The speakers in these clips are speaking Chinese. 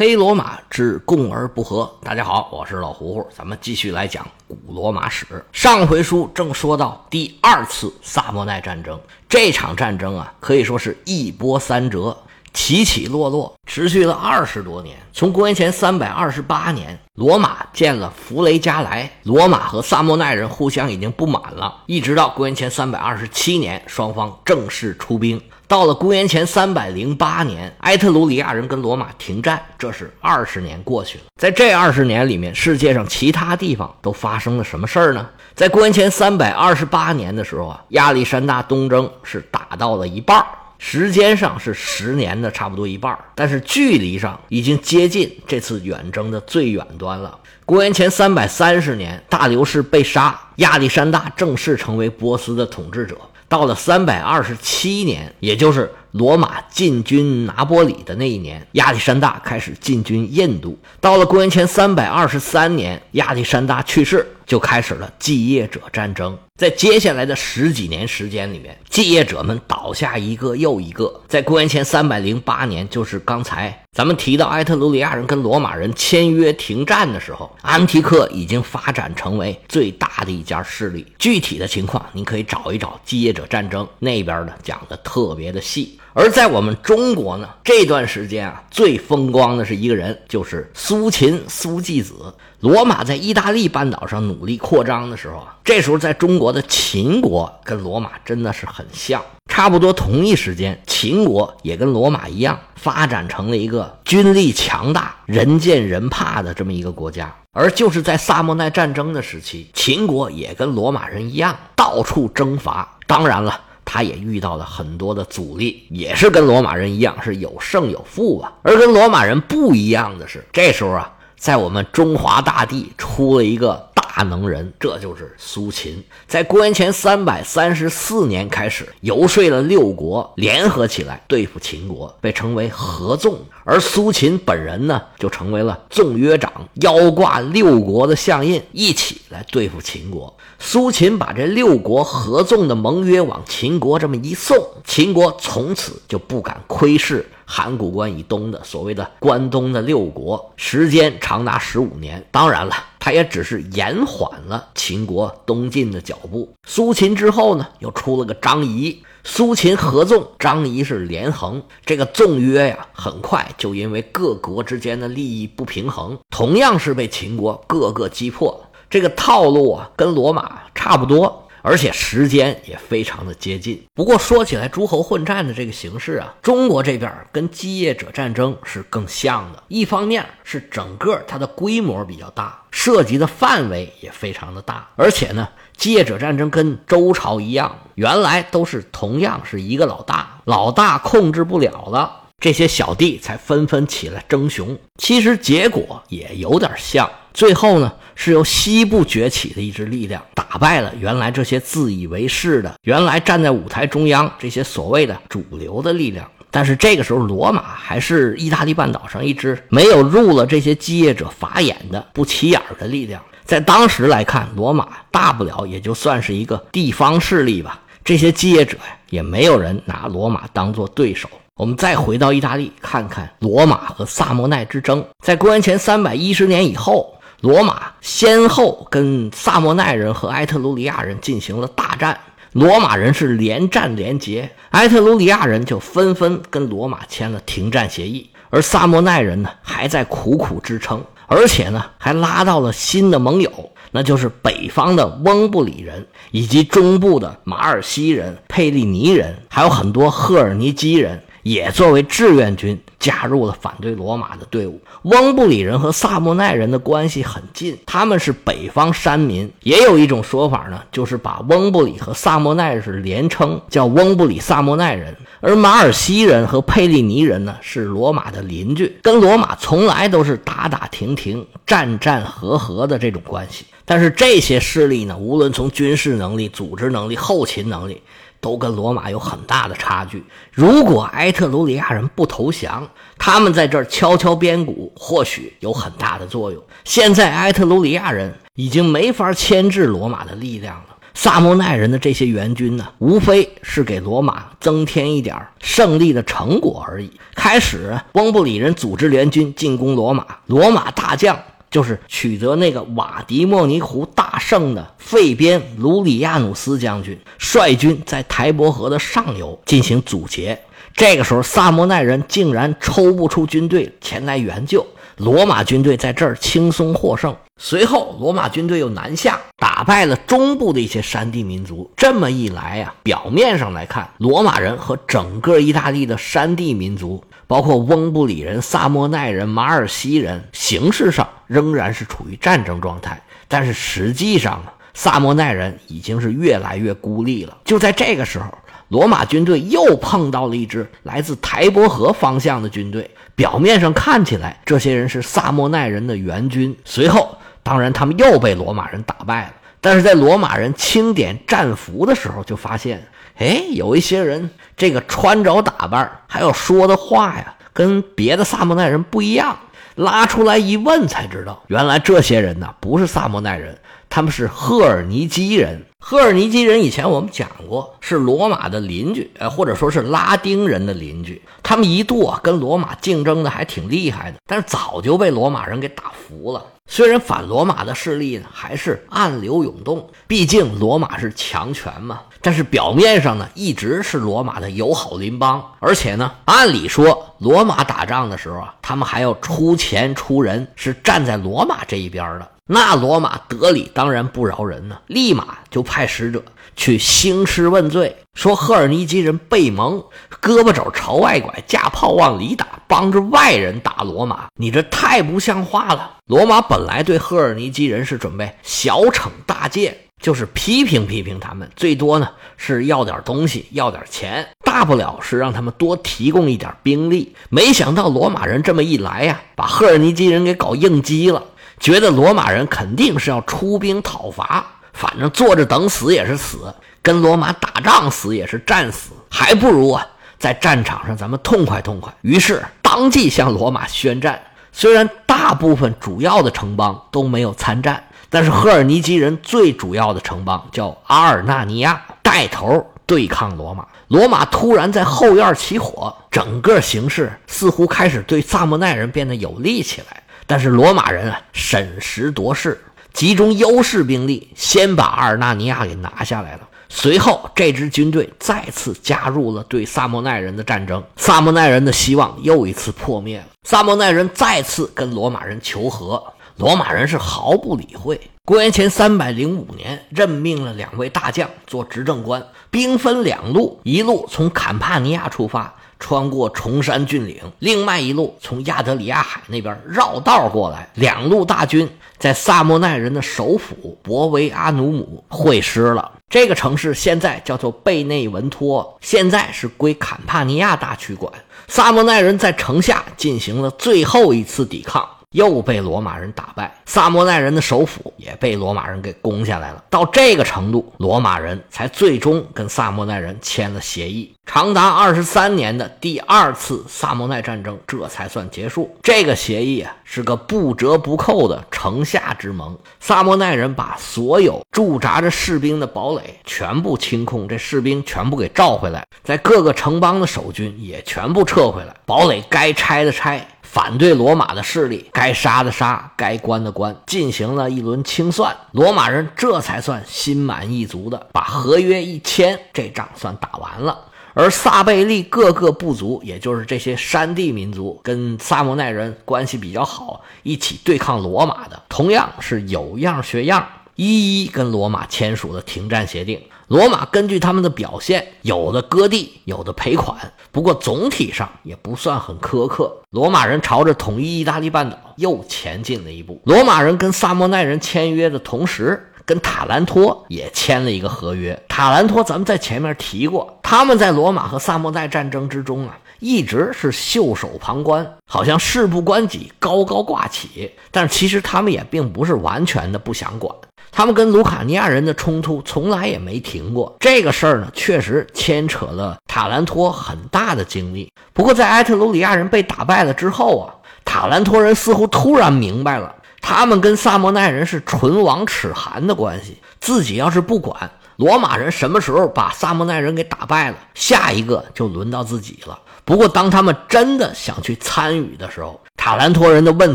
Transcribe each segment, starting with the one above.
黑罗马之共而不和。大家好，我是老胡胡，咱们继续来讲古罗马史。上回书正说到第二次萨莫奈战争，这场战争啊，可以说是一波三折。起起落落，持续了二十多年。从公元前三百二十八年，罗马建了弗雷加莱，罗马和萨莫奈人互相已经不满了，一直到公元前三百二十七年，双方正式出兵。到了公元前三百零八年，埃特鲁里亚人跟罗马停战，这是二十年过去了。在这二十年里面，世界上其他地方都发生了什么事儿呢？在公元前三百二十八年的时候啊，亚历山大东征是打到了一半儿。时间上是十年的差不多一半，但是距离上已经接近这次远征的最远端了。公元前三百三十年，大流士被杀，亚历山大正式成为波斯的统治者。到了三百二十七年，也就是罗马进军拿波里的那一年，亚历山大开始进军印度。到了公元前三百二十三年，亚历山大去世。就开始了继业者战争，在接下来的十几年时间里面，继业者们倒下一个又一个。在公元前三百零八年，就是刚才咱们提到埃特鲁里亚人跟罗马人签约停战的时候，安提克已经发展成为最大的一家势力。具体的情况，您可以找一找继业者战争那边的讲的特别的细。而在我们中国呢，这段时间啊，最风光的是一个人，就是苏秦苏季子。罗马在意大利半岛上努力扩张的时候啊，这时候在中国的秦国跟罗马真的是很像，差不多同一时间，秦国也跟罗马一样发展成了一个军力强大、人见人怕的这么一个国家。而就是在萨莫奈战争的时期，秦国也跟罗马人一样到处征伐，当然了，他也遇到了很多的阻力，也是跟罗马人一样是有胜有负吧。而跟罗马人不一样的是，这时候啊。在我们中华大地出了一个大能人，这就是苏秦。在公元前三百三十四年开始游说了六国联合起来对付秦国，被称为合纵。而苏秦本人呢，就成为了纵约长，腰挂六国的相印，一起来对付秦国。苏秦把这六国合纵的盟约往秦国这么一送，秦国从此就不敢窥视。函谷关以东的所谓的关东的六国，时间长达十五年。当然了，他也只是延缓了秦国东进的脚步。苏秦之后呢，又出了个张仪。苏秦合纵，张仪是连横。这个纵约呀，很快就因为各国之间的利益不平衡，同样是被秦国各个击破。这个套路啊，跟罗马差不多。而且时间也非常的接近。不过说起来，诸侯混战的这个形式啊，中国这边跟继业者战争是更像的。一方面是整个它的规模比较大，涉及的范围也非常的大。而且呢，继业者战争跟周朝一样，原来都是同样是一个老大，老大控制不了了，这些小弟才纷纷起来争雄。其实结果也有点像。最后呢，是由西部崛起的一支力量打败了原来这些自以为是的、原来站在舞台中央这些所谓的主流的力量。但是这个时候，罗马还是意大利半岛上一支没有入了这些继业者法眼的不起眼的力量。在当时来看，罗马大不了也就算是一个地方势力吧。这些继业者呀，也没有人拿罗马当做对手。我们再回到意大利，看看罗马和萨莫奈之争，在公元前三百一十年以后。罗马先后跟萨莫奈人和埃特鲁里亚人进行了大战，罗马人是连战连捷，埃特鲁里亚人就纷纷跟罗马签了停战协议，而萨莫奈人呢还在苦苦支撑，而且呢还拉到了新的盟友，那就是北方的翁布里人以及中部的马尔西人、佩利尼人，还有很多赫尔尼基人。也作为志愿军加入了反对罗马的队伍。翁布里人和萨莫奈人的关系很近，他们是北方山民。也有一种说法呢，就是把翁布里和萨莫奈是连称，叫翁布里萨莫奈人。而马尔西人和佩利尼人呢，是罗马的邻居，跟罗马从来都是打打停停、战战和和的这种关系。但是这些势力呢，无论从军事能力、组织能力、后勤能力。都跟罗马有很大的差距。如果埃特鲁里亚人不投降，他们在这儿敲敲边鼓，或许有很大的作用。现在埃特鲁里亚人已经没法牵制罗马的力量了。萨莫奈人的这些援军呢，无非是给罗马增添一点胜利的成果而已。开始，翁布里人组织联军进攻罗马，罗马大将就是取得那个瓦迪莫尼湖大胜的费边卢里亚努斯将军，率军在台伯河的上游进行阻截。这个时候，萨莫奈人竟然抽不出军队前来援救。罗马军队在这儿轻松获胜。随后，罗马军队又南下，打败了中部的一些山地民族。这么一来呀，表面上来看，罗马人和整个意大利的山地民族，包括翁布里人、萨莫奈人、马尔西人，形式上仍然是处于战争状态。但是实际上啊，萨莫奈人已经是越来越孤立了。就在这个时候。罗马军队又碰到了一支来自台伯河方向的军队，表面上看起来这些人是萨莫奈人的援军。随后，当然他们又被罗马人打败了。但是在罗马人清点战俘的时候，就发现，哎，有一些人这个穿着打扮，还有说的话呀，跟别的萨莫奈人不一样。拉出来一问，才知道原来这些人呢不是萨莫奈人，他们是赫尔尼基人。赫尔尼基人以前我们讲过，是罗马的邻居，呃，或者说是拉丁人的邻居。他们一度啊跟罗马竞争的还挺厉害的，但是早就被罗马人给打服了。虽然反罗马的势力呢还是暗流涌动，毕竟罗马是强权嘛。但是表面上呢一直是罗马的友好邻邦，而且呢按理说罗马打仗的时候啊，他们还要出钱出人，是站在罗马这一边的。那罗马德里当然不饶人呢，立马就派使者去兴师问罪，说赫尔尼基人背蒙，胳膊肘朝外拐，架炮往里打，帮着外人打罗马，你这太不像话了。罗马本来对赫尔尼基人是准备小惩大戒，就是批评批评他们，最多呢是要点东西，要点钱，大不了是让他们多提供一点兵力。没想到罗马人这么一来呀，把赫尔尼基人给搞应激了。觉得罗马人肯定是要出兵讨伐，反正坐着等死也是死，跟罗马打仗死也是战死，还不如啊在战场上咱们痛快痛快。于是当即向罗马宣战。虽然大部分主要的城邦都没有参战，但是赫尔尼基人最主要的城邦叫阿尔纳尼亚，带头对抗罗马。罗马突然在后院起火，整个形势似乎开始对萨莫奈人变得有利起来。但是罗马人啊，审时度势，集中优势兵力，先把阿尔纳尼亚给拿下来了。随后，这支军队再次加入了对萨莫奈人的战争，萨莫奈人的希望又一次破灭了。萨莫奈人再次跟罗马人求和，罗马人是毫不理会。公元前三百零五年，任命了两位大将做执政官，兵分两路，一路从坎帕尼亚出发。穿过崇山峻岭，另外一路从亚德里亚海那边绕道过来，两路大军在萨莫奈人的首府博维阿努姆会师了。这个城市现在叫做贝内文托，现在是归坎帕尼亚大区管。萨莫奈人在城下进行了最后一次抵抗。又被罗马人打败，萨摩奈人的首府也被罗马人给攻下来了。到这个程度，罗马人才最终跟萨摩奈人签了协议。长达二十三年的第二次萨摩奈战争这才算结束。这个协议啊，是个不折不扣的城下之盟。萨摩奈人把所有驻扎着士兵的堡垒全部清空，这士兵全部给召回来，在各个城邦的守军也全部撤回来，堡垒该拆的拆。反对罗马的势力，该杀的杀，该关的关，进行了一轮清算，罗马人这才算心满意足的把合约一签，这仗算打完了。而萨贝利各个部族，也就是这些山地民族，跟萨莫奈人关系比较好，一起对抗罗马的，同样是有样学样，一一跟罗马签署了停战协定。罗马根据他们的表现，有的割地，有的赔款，不过总体上也不算很苛刻。罗马人朝着统一意大利半岛又前进了一步。罗马人跟萨莫奈人签约的同时，跟塔兰托也签了一个合约。塔兰托咱们在前面提过，他们在罗马和萨莫奈战争之中啊，一直是袖手旁观，好像事不关己，高高挂起。但其实他们也并不是完全的不想管。他们跟卢卡尼亚人的冲突从来也没停过，这个事儿呢，确实牵扯了塔兰托很大的精力。不过，在埃特鲁里亚人被打败了之后啊，塔兰托人似乎突然明白了，他们跟萨莫奈人是唇亡齿寒的关系，自己要是不管，罗马人什么时候把萨莫奈人给打败了，下一个就轮到自己了。不过，当他们真的想去参与的时候，塔兰托人的问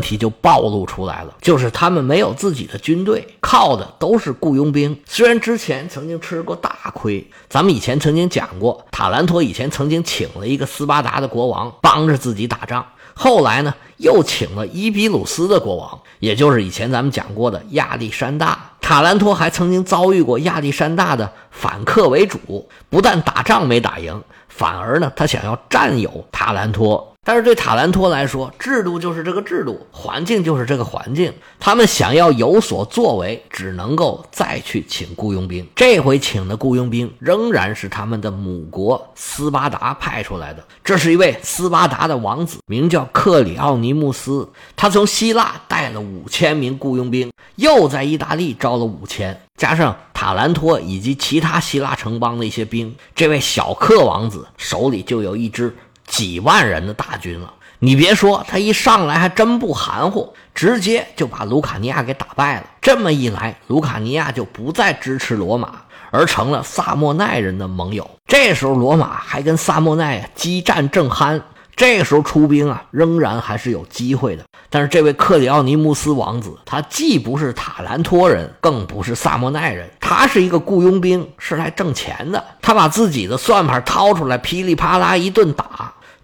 题就暴露出来了，就是他们没有自己的军队，靠的都是雇佣兵。虽然之前曾经吃过大亏，咱们以前曾经讲过，塔兰托以前曾经请了一个斯巴达的国王帮着自己打仗，后来呢，又请了伊比鲁斯的国王，也就是以前咱们讲过的亚历山大。塔兰托还曾经遭遇过亚历山大的反客为主，不但打仗没打赢。反而呢，他想要占有塔兰托，但是对塔兰托来说，制度就是这个制度，环境就是这个环境。他们想要有所作为，只能够再去请雇佣兵。这回请的雇佣兵仍然是他们的母国斯巴达派出来的。这是一位斯巴达的王子，名叫克里奥尼穆斯。他从希腊带了五千名雇佣兵，又在意大利招了五千。加上塔兰托以及其他希腊城邦的一些兵，这位小克王子手里就有一支几万人的大军了。你别说，他一上来还真不含糊，直接就把卢卡尼亚给打败了。这么一来，卢卡尼亚就不再支持罗马，而成了萨莫奈人的盟友。这时候，罗马还跟萨莫奈激战正酣。这时候出兵啊，仍然还是有机会的。但是这位克里奥尼穆斯王子，他既不是塔兰托人，更不是萨莫奈人，他是一个雇佣兵，是来挣钱的。他把自己的算盘掏出来，噼里啪啦一顿打，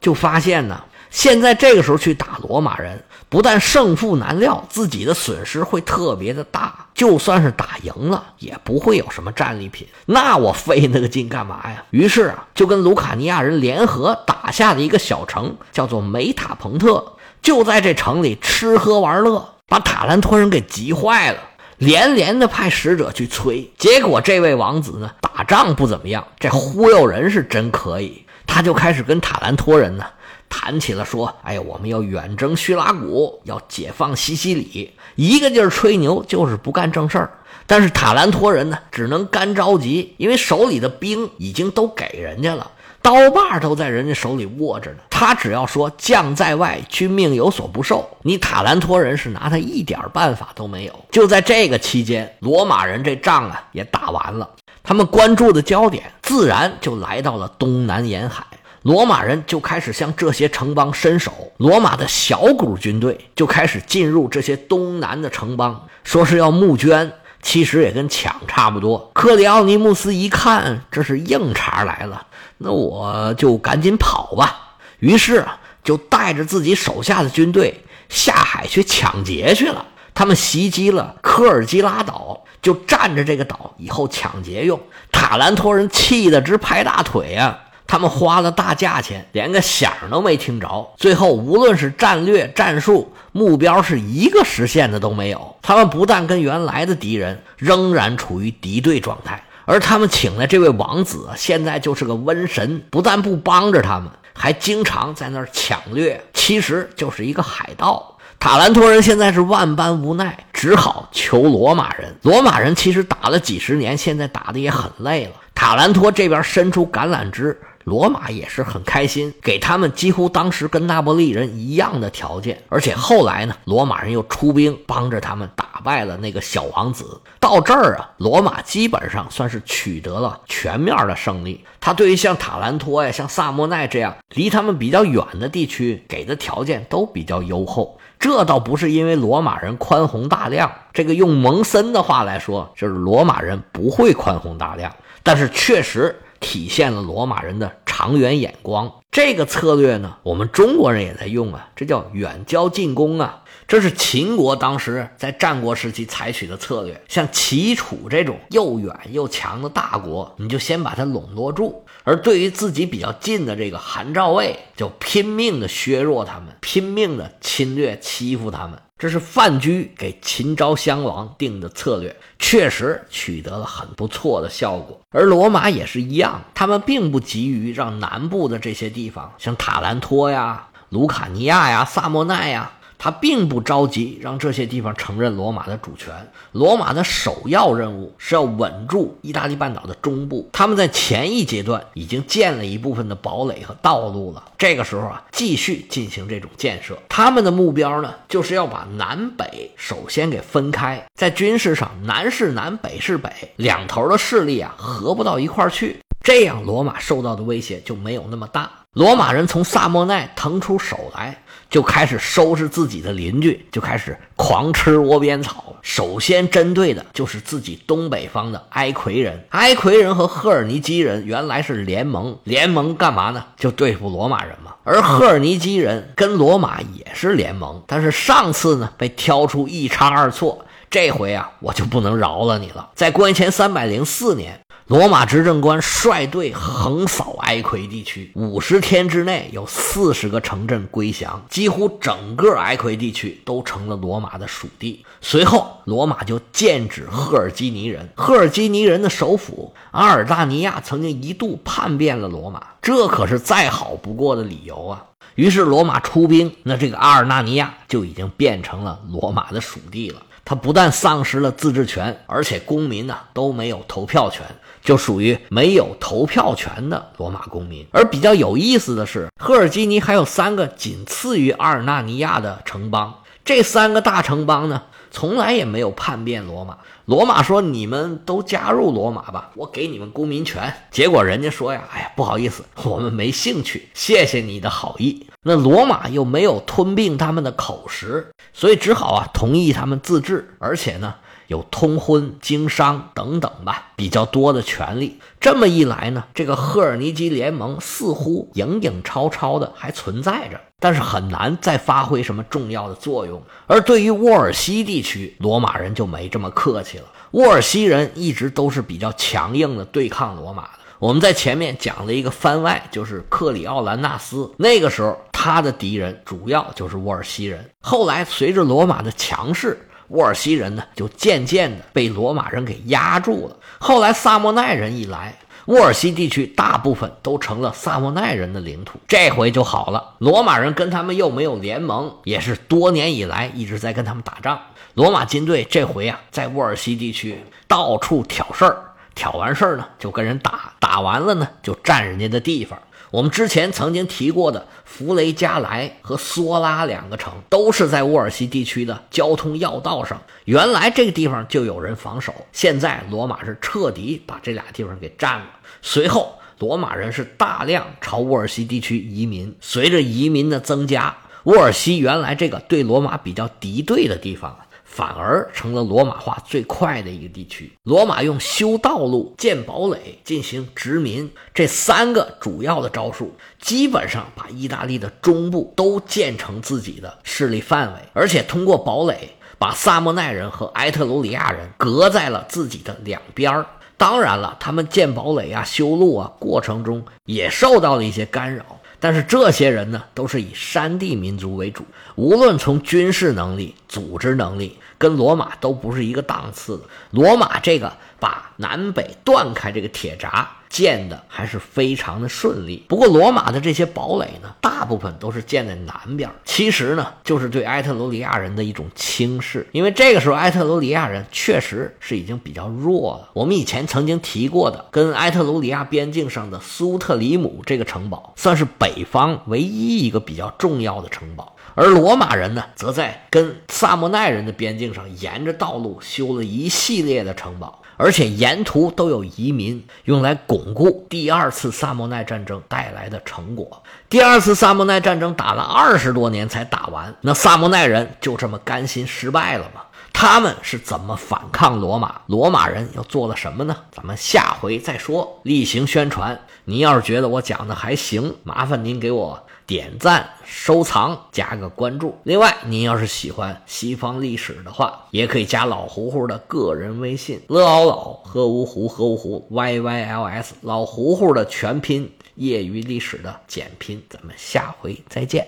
就发现呢，现在这个时候去打罗马人。不但胜负难料，自己的损失会特别的大。就算是打赢了，也不会有什么战利品。那我费那个劲干嘛呀？于是啊，就跟卢卡尼亚人联合打下了一个小城，叫做梅塔彭特。就在这城里吃喝玩乐，把塔兰托人给急坏了，连连的派使者去催。结果这位王子呢，打仗不怎么样，这忽悠人是真可以。他就开始跟塔兰托人呢。谈起了说：“哎呀，我们要远征叙拉古，要解放西西里，一个劲儿吹牛，就是不干正事儿。但是塔兰托人呢，只能干着急，因为手里的兵已经都给人家了，刀把都在人家手里握着呢。他只要说将在外，君命有所不受，你塔兰托人是拿他一点办法都没有。就在这个期间，罗马人这仗啊也打完了，他们关注的焦点自然就来到了东南沿海。”罗马人就开始向这些城邦伸手，罗马的小股军队就开始进入这些东南的城邦，说是要募捐，其实也跟抢差不多。克里奥尼穆斯一看这是硬茬来了，那我就赶紧跑吧。于是，就带着自己手下的军队下海去抢劫去了。他们袭击了科尔基拉岛，就占着这个岛以后抢劫用。塔兰托人气得直拍大腿呀！他们花了大价钱，连个响都没听着。最后，无论是战略、战术、目标，是一个实现的都没有。他们不但跟原来的敌人仍然处于敌对状态，而他们请的这位王子现在就是个瘟神，不但不帮着他们，还经常在那儿抢掠，其实就是一个海盗。塔兰托人现在是万般无奈，只好求罗马人。罗马人其实打了几十年，现在打的也很累了。塔兰托这边伸出橄榄枝。罗马也是很开心，给他们几乎当时跟那不利人一样的条件，而且后来呢，罗马人又出兵帮着他们打败了那个小王子。到这儿啊，罗马基本上算是取得了全面的胜利。他对于像塔兰托呀、像萨莫奈这样离他们比较远的地区给的条件都比较优厚。这倒不是因为罗马人宽宏大量，这个用蒙森的话来说，就是罗马人不会宽宏大量，但是确实。体现了罗马人的长远眼光。这个策略呢，我们中国人也在用啊，这叫远交近攻啊。这是秦国当时在战国时期采取的策略。像齐楚这种又远又强的大国，你就先把它笼络住；而对于自己比较近的这个韩赵魏，就拼命的削弱他们，拼命的侵略欺负他们。这是范雎给秦昭襄王定的策略，确实取得了很不错的效果。而罗马也是一样，他们并不急于让南部的这些地方，像塔兰托呀、卢卡尼亚呀、萨莫奈呀。他并不着急让这些地方承认罗马的主权。罗马的首要任务是要稳住意大利半岛的中部。他们在前一阶段已经建了一部分的堡垒和道路了，这个时候啊，继续进行这种建设。他们的目标呢，就是要把南北首先给分开，在军事上，南是南，北是北，两头的势力啊，合不到一块儿去。这样，罗马受到的威胁就没有那么大。罗马人从萨莫奈腾出手来，就开始收拾自己的邻居，就开始狂吃窝边草。首先针对的就是自己东北方的埃奎人。埃奎人和赫尔尼基人原来是联盟，联盟干嘛呢？就对付罗马人嘛。而赫尔尼基人跟罗马也是联盟，但是上次呢被挑出一差二错，这回啊我就不能饶了你了。在公元前三百零四年。罗马执政官率队横扫埃奎地区，五十天之内有四十个城镇归降，几乎整个埃奎地区都成了罗马的属地。随后，罗马就剑指赫尔基尼人。赫尔基尼人的首府阿尔大尼亚曾经一度叛变了罗马，这可是再好不过的理由啊！于是罗马出兵，那这个阿尔纳尼亚就已经变成了罗马的属地了。他不但丧失了自治权，而且公民呢都没有投票权。就属于没有投票权的罗马公民。而比较有意思的是，赫尔基尼还有三个仅次于阿尔纳尼亚的城邦，这三个大城邦呢，从来也没有叛变罗马。罗马说：“你们都加入罗马吧，我给你们公民权。”结果人家说呀：“哎呀，不好意思，我们没兴趣。谢谢你的好意。”那罗马又没有吞并他们的口实，所以只好啊同意他们自治，而且呢。有通婚、经商等等吧，比较多的权利。这么一来呢，这个赫尔尼基联盟似乎影影绰绰的还存在着，但是很难再发挥什么重要的作用。而对于沃尔西地区，罗马人就没这么客气了。沃尔西人一直都是比较强硬的对抗罗马的。我们在前面讲了一个番外，就是克里奥兰纳斯，那个时候他的敌人主要就是沃尔西人。后来随着罗马的强势，沃尔西人呢，就渐渐的被罗马人给压住了。后来萨莫奈人一来，沃尔西地区大部分都成了萨莫奈人的领土。这回就好了，罗马人跟他们又没有联盟，也是多年以来一直在跟他们打仗。罗马军队这回啊，在沃尔西地区到处挑事儿，挑完事儿呢，就跟人打，打完了呢，就占人家的地方。我们之前曾经提过的弗雷加莱和梭拉两个城，都是在沃尔西地区的交通要道上。原来这个地方就有人防守，现在罗马是彻底把这俩地方给占了。随后，罗马人是大量朝沃尔西地区移民。随着移民的增加，沃尔西原来这个对罗马比较敌对的地方。反而成了罗马化最快的一个地区。罗马用修道路、建堡垒进行殖民这三个主要的招数，基本上把意大利的中部都建成自己的势力范围，而且通过堡垒把萨莫奈人和埃特鲁里亚人隔在了自己的两边当然了，他们建堡垒啊、修路啊过程中也受到了一些干扰。但是这些人呢，都是以山地民族为主，无论从军事能力、组织能力，跟罗马都不是一个档次的。罗马这个把南北断开这个铁闸。建的还是非常的顺利。不过，罗马的这些堡垒呢，大部分都是建在南边。其实呢，就是对埃特鲁里亚人的一种轻视。因为这个时候，埃特鲁里亚人确实是已经比较弱了。我们以前曾经提过的，跟埃特鲁里亚边境上的苏特里姆这个城堡，算是北方唯一一个比较重要的城堡。而罗马人呢，则在跟萨莫奈人的边境上，沿着道路修了一系列的城堡。而且沿途都有移民，用来巩固第二次萨莫奈战争带来的成果。第二次萨莫奈战争打了二十多年才打完，那萨莫奈人就这么甘心失败了吗？他们是怎么反抗罗马？罗马人又做了什么呢？咱们下回再说。例行宣传，您要是觉得我讲的还行，麻烦您给我。点赞、收藏、加个关注。另外，您要是喜欢西方历史的话，也可以加老胡胡的个人微信：乐老老喝芜湖喝芜湖 y y l s 老胡胡的全拼，业余历史的简拼。咱们下回再见。